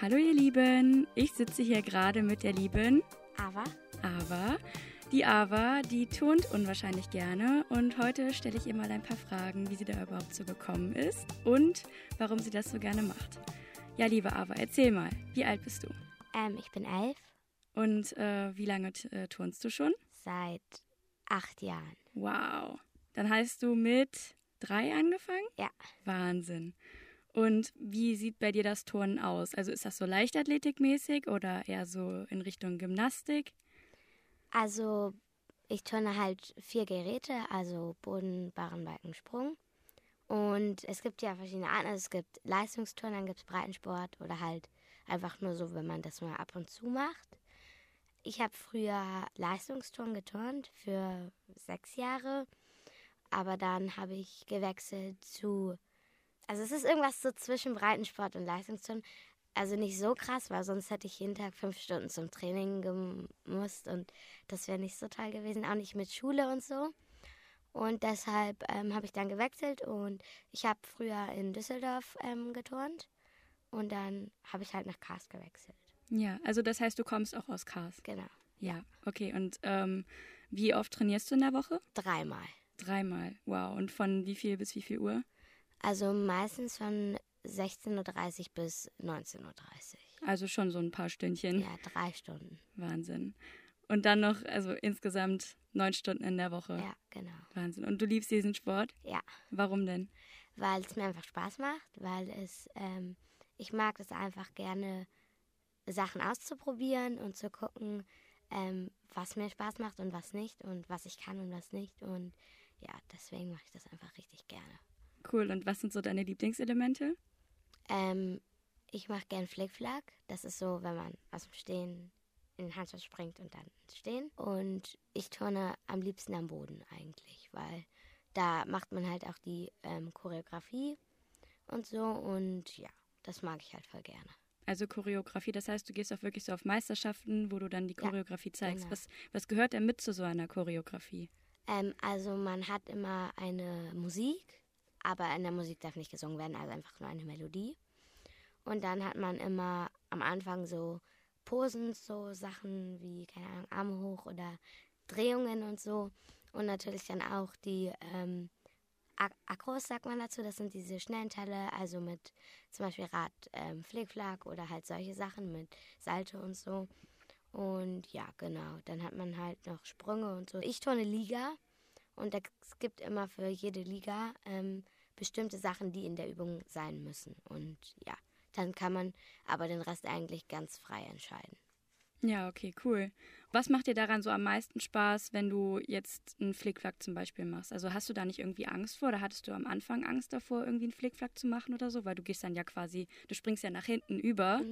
Hallo ihr Lieben, ich sitze hier gerade mit der lieben Aber Ava. Die Ava, die turnt unwahrscheinlich gerne und heute stelle ich ihr mal ein paar Fragen, wie sie da überhaupt so gekommen ist und warum sie das so gerne macht. Ja, liebe Ava, erzähl mal, wie alt bist du? ähm, ich bin elf, Und äh, wie lange äh, turnst du schon? seit acht Jahren. Wow. Dann hast du mit drei angefangen? Ja, Wahnsinn. Und wie sieht bei dir das Turnen aus? Also ist das so leichtathletikmäßig oder eher so in Richtung Gymnastik? also ich turne halt vier Geräte, also Boden, Barren, Balken, Sprung. Und es gibt ja verschiedene Arten. Also es gibt Leistungsturnen, dann gibt es Breitensport oder halt einfach nur so, wenn man das mal ab und zu macht. Ich habe früher Leistungsturnen geturnt für sechs Jahre, aber dann habe ich gewechselt zu. Also es ist irgendwas so zwischen Breitensport und Leistungsturnen. Also nicht so krass, weil sonst hätte ich jeden Tag fünf Stunden zum Training gemusst und das wäre nicht so toll gewesen, auch nicht mit Schule und so. Und deshalb ähm, habe ich dann gewechselt und ich habe früher in Düsseldorf ähm, geturnt und dann habe ich halt nach Kars gewechselt. Ja, also das heißt, du kommst auch aus Kars. Genau. Ja, okay. Und ähm, wie oft trainierst du in der Woche? Dreimal. Dreimal. Wow. Und von wie viel bis wie viel Uhr? Also meistens von 16.30 Uhr bis 19.30 Uhr. Also schon so ein paar Stündchen. Ja, drei Stunden. Wahnsinn. Und dann noch, also insgesamt neun Stunden in der Woche. Ja, genau. Wahnsinn. Und du liebst diesen Sport? Ja, Warum denn? weil es mir einfach Spaß macht, weil es, ähm, ich mag es einfach gerne, Sachen auszuprobieren und zu gucken, ähm, was mir Spaß macht und was nicht und was ich kann und was nicht. Und ja, deswegen mache ich das einfach richtig gerne. Cool. Und was sind so deine Lieblingselemente? Ähm, ich mache gern Flickflack. Das ist so, wenn man aus dem Stehen in den Handstand springt und dann ins Stehen. Und ich turne am liebsten am Boden eigentlich, weil da macht man halt auch die ähm, Choreografie und so. Und ja, das mag ich halt voll gerne. Also Choreografie, das heißt, du gehst auch wirklich so auf Meisterschaften, wo du dann die Ja, Choreografie zeigst. genau. Was, was gehört denn mit zu so einer Choreografie? Ähm, also man hat immer eine Musik, aber in der Musik darf nicht gesungen werden, also einfach nur eine Melodie. Und dann hat man immer am Anfang so Posen, so Sachen wie, keine Ahnung, Arme hoch oder Drehungen und so. Und natürlich dann auch die ähm, Ak- Akros, sagt man dazu. Das sind diese schnellen Teile, also mit zum Beispiel Rad, ähm, Flickflack oder halt solche Sachen mit Salto und so. Und ja, genau. Dann hat man halt noch Sprünge und so. Ich turne Liga und es gibt immer für jede Liga ähm, bestimmte Sachen, die in der Übung sein müssen. Und ja, dann kann man aber den Rest eigentlich ganz frei entscheiden. Ja, okay, cool. Was macht dir daran so am meisten Spaß, wenn du jetzt einen Flickflack zum Beispiel machst? Also hast du da nicht irgendwie Angst vor oder hattest du am Anfang Angst davor, irgendwie einen Flickflack zu machen oder so? Weil du gehst dann ja quasi, du springst ja nach hinten über.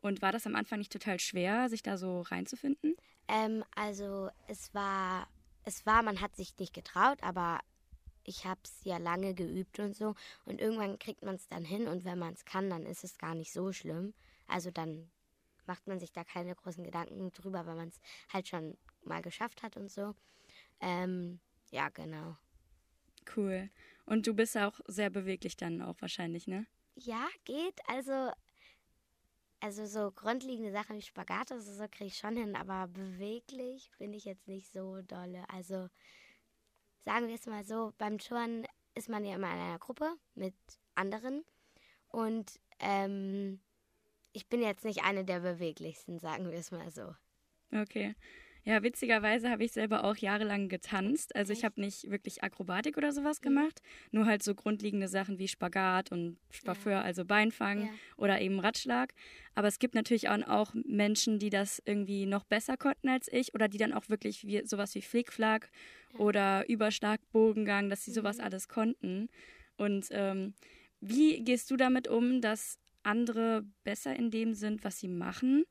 Und war das am Anfang nicht total schwer, sich da so reinzufinden? Ähm, also es war, es war, man hat sich nicht getraut, aber ich habe es ja lange geübt und so. Und irgendwann kriegt man es dann hin und wenn man es kann, dann ist es gar nicht so schlimm. Also dann macht man sich da keine großen Gedanken drüber, weil man es halt schon mal geschafft hat und so. Ähm, ja, genau. Cool. Und du bist auch sehr beweglich dann auch wahrscheinlich, ne? Ja, geht. Also, also so grundlegende Sachen wie Spagat oder so kriege ich schon hin, aber beweglich bin ich jetzt nicht so dolle. Also sagen wir es mal so, beim Touren ist man ja immer in einer Gruppe mit anderen und ähm, ich bin jetzt nicht eine der beweglichsten, sagen wir es mal so. Okay. Ja, witzigerweise habe ich selber auch jahrelang getanzt. Also ich? Mhm. habe nicht wirklich Akrobatik oder sowas gemacht, nur halt so grundlegende Sachen wie Spagat und Spaffeur, also Beinfangen Ja. oder eben Ratschlag. Aber es gibt natürlich auch, Menschen, die das irgendwie noch besser konnten als ich oder die dann auch wirklich wie, sowas wie Flickflack oder Überschlag, Bogengang, dass sie Mhm. sowas alles konnten. Und ähm, wie gehst du damit um, dass andere besser in dem sind, was sie machen?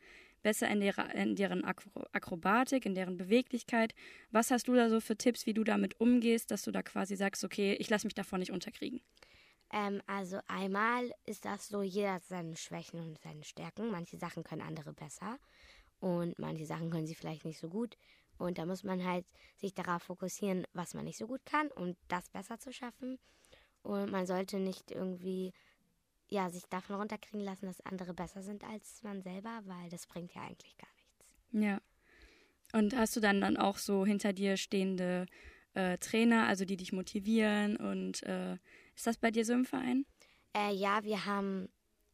Besser in, der, in deren Akro Akrobatik, in deren Beweglichkeit. Was hast du da so für Tipps, wie du damit umgehst, dass du da quasi sagst, okay, ich lasse mich davon nicht unterkriegen? Ähm, also einmal ist das so, jeder hat seine Schwächen und seine Stärken. Manche Sachen können andere besser und manche Sachen können sie vielleicht nicht so gut. Und da muss man halt sich darauf fokussieren, was man nicht so gut kann und das besser zu schaffen. Und man sollte nicht irgendwie ja, sich davon runterkriegen lassen, dass andere besser sind als man selber, weil das bringt ja eigentlich gar nichts. Ja. Und hast du dann dann auch so hinter dir stehende äh, Trainer, also die dich motivieren und äh, ist das bei dir so im Verein? Äh, ja, wir haben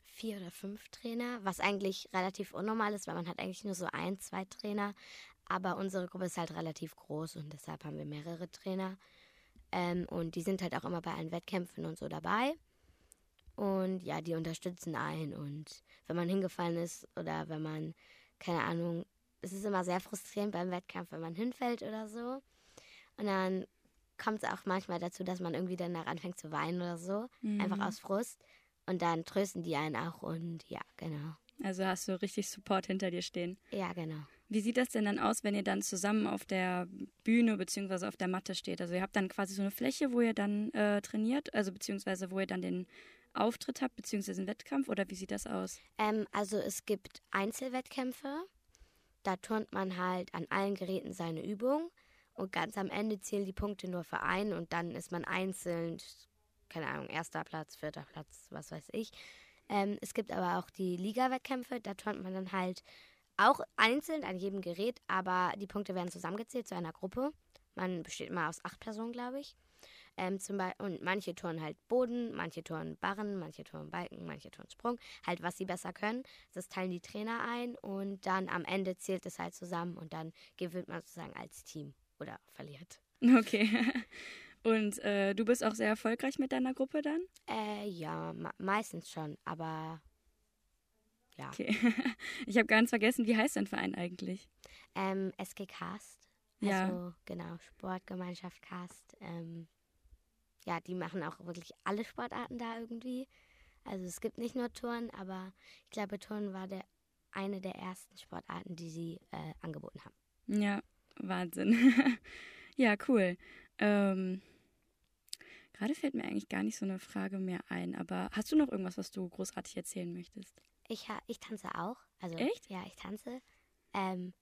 vier oder fünf Trainer, was eigentlich relativ unnormal ist, weil man hat eigentlich nur so ein, zwei Trainer. Aber unsere Gruppe ist halt relativ groß und deshalb haben wir mehrere Trainer. Ähm, und die sind halt auch immer bei allen Wettkämpfen und so dabei. Und ja, die unterstützen einen. Und wenn man hingefallen ist oder wenn man, keine Ahnung, es ist immer sehr frustrierend beim Wettkampf, wenn man hinfällt oder so. Und dann kommt es auch manchmal dazu, dass man irgendwie danach anfängt zu weinen oder so. Mhm. Einfach aus Frust. Und dann trösten die einen auch und ja, genau. Also hast du richtig Support hinter dir stehen. Ja, genau. Wie sieht das denn dann aus, wenn ihr dann zusammen auf der Bühne bzw. auf der Matte steht? Also ihr habt dann quasi so eine Fläche, wo ihr dann äh, trainiert, also beziehungsweise wo ihr dann den Auftritt habt, beziehungsweise einen Wettkampf oder wie sieht das aus? Ähm, also es gibt Einzelwettkämpfe. Da turnt man halt an allen Geräten seine Übung und ganz am Ende zählen die Punkte nur für einen und dann ist man einzeln, keine Ahnung, erster Platz, vierter Platz, was weiß ich. Ähm, es gibt aber auch die Liga-Wettkämpfe, da turnt man dann halt auch einzeln an jedem Gerät, aber die Punkte werden zusammengezählt zu einer Gruppe. Man besteht immer aus acht Personen, glaube ich. Ähm, zum und manche turnen halt Boden, manche turnen Barren, manche turnen Balken, manche turnen Sprung. Halt, was sie besser können. Das teilen die Trainer ein und dann am Ende zählt es halt zusammen und dann gewinnt man sozusagen als Team oder verliert. Okay. Und äh, du bist auch sehr erfolgreich mit deiner Gruppe dann? Äh, ja, meistens schon, aber ja. Okay. Ich habe ganz vergessen, wie heißt dein Verein eigentlich? Ähm, SG Cast. Ja. Also genau, Sportgemeinschaft Cast. Ähm, ja, die machen auch wirklich alle Sportarten da irgendwie. Also es gibt nicht nur Touren, aber ich glaube, Touren war der, eine der ersten Sportarten, die sie äh, angeboten haben. Ja, Wahnsinn. ja, cool. Ähm, Gerade fällt mir eigentlich gar nicht so eine Frage mehr ein, aber hast du noch irgendwas, was du großartig erzählen möchtest? Ich, ich tanze auch. Also, Echt? Ja, ich tanze. Ähm,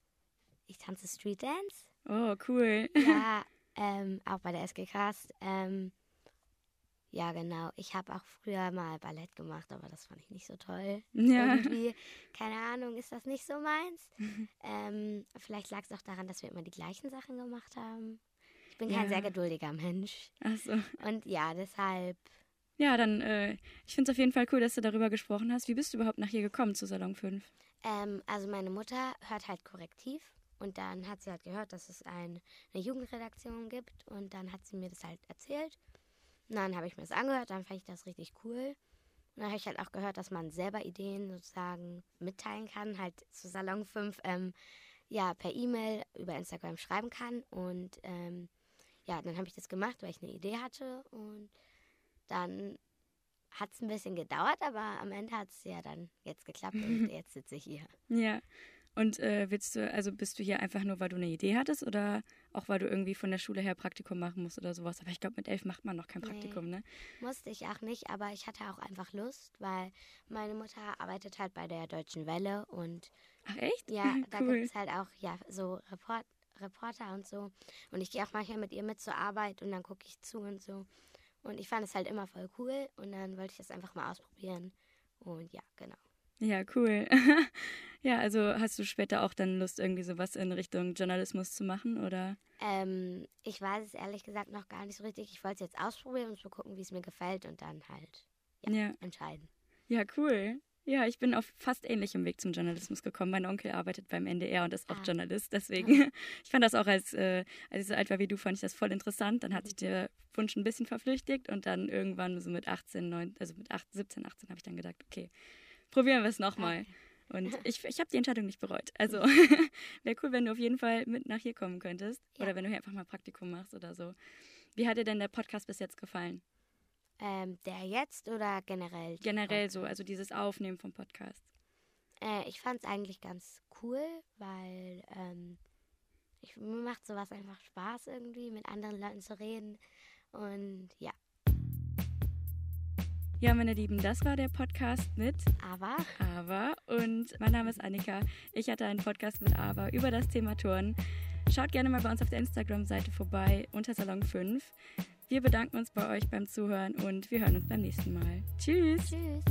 ich tanze Street Dance. Oh, cool. Ja, ähm, auch bei der SG Cast. Ähm, ja, genau. Ich habe auch früher mal Ballett gemacht, aber das fand ich nicht so toll. Ja. Irgendwie, keine Ahnung, ist das nicht so meins. ähm, vielleicht lag es auch daran, dass wir immer die gleichen Sachen gemacht haben. Ich bin kein ja. sehr geduldiger Mensch. Ach so. Und ja, deshalb. Ja, dann, äh, ich finde es auf jeden Fall cool, dass du darüber gesprochen hast. Wie bist du überhaupt nach hier gekommen zu Salon 5? Ähm, also meine Mutter hört halt korrektiv und dann hat sie halt gehört, dass es ein, eine Jugendredaktion gibt und dann hat sie mir das halt erzählt. Und dann habe ich mir das angehört, dann fand ich das richtig cool. Und dann habe ich halt auch gehört, dass man selber Ideen sozusagen mitteilen kann, halt zu Salon 5 ähm, ja, per E-Mail über Instagram schreiben kann. Und ähm, ja, dann habe ich das gemacht, weil ich eine Idee hatte. Und dann hat es ein bisschen gedauert, aber am Ende hat es ja dann jetzt geklappt und jetzt sitze ich hier. Ja. Und äh, willst du, also bist du hier einfach nur, weil du eine Idee hattest oder auch weil du irgendwie von der Schule her Praktikum machen musst oder sowas? Aber ich glaube, mit elf macht man noch kein Praktikum, nee, ne? Musste ich auch nicht, aber ich hatte auch einfach Lust, weil meine Mutter arbeitet halt bei der Deutschen Welle und. Ach echt? Ja, da cool. gibt es halt auch ja, so Report, Reporter und so. Und ich gehe auch manchmal mit ihr mit zur Arbeit und dann gucke ich zu und so. Und ich fand es halt immer voll cool und dann wollte ich das einfach mal ausprobieren. Und ja, genau. Ja, cool. ja, also hast du später auch dann Lust, irgendwie sowas in Richtung Journalismus zu machen, oder? Ähm, ich weiß es ehrlich gesagt noch gar nicht so richtig. Ich wollte es jetzt ausprobieren und so gucken, wie es mir gefällt und dann halt ja, ja. entscheiden. Ja, cool. Ja, ich bin auf fast ähnlichem Weg zum Journalismus gekommen. Mein Onkel arbeitet beim NDR und ist auch ah. Journalist. Deswegen, ich fand das auch, als, äh, als ich so alt war wie du, fand ich das voll interessant. Dann hat sich der Wunsch ein bisschen verflüchtigt und dann irgendwann so mit 18, 19, also mit 8, 17, 18 habe ich dann gedacht, okay, probieren wir es nochmal. Und ich, ich habe die Entscheidung nicht bereut. Also wäre cool, wenn du auf jeden Fall mit nach hier kommen könntest. Ja. Oder wenn du hier einfach mal Praktikum machst oder so. Wie hat dir denn der Podcast bis jetzt gefallen? Ähm, der jetzt oder generell? Generell so, also dieses Aufnehmen vom Podcast. Äh, ich fand es eigentlich ganz cool, weil ähm, ich, mir macht sowas einfach Spaß irgendwie, mit anderen Leuten zu reden. Und ja, ja, meine Lieben, das war der Podcast mit Ava. Ava. Und mein Name ist Annika. Ich hatte einen Podcast mit Ava über das Thema Turnen. Schaut gerne mal bei uns auf der Instagram-Seite vorbei unter Salon 5. Wir bedanken uns bei euch beim Zuhören und wir hören uns beim nächsten Mal. Tschüss. Tschüss.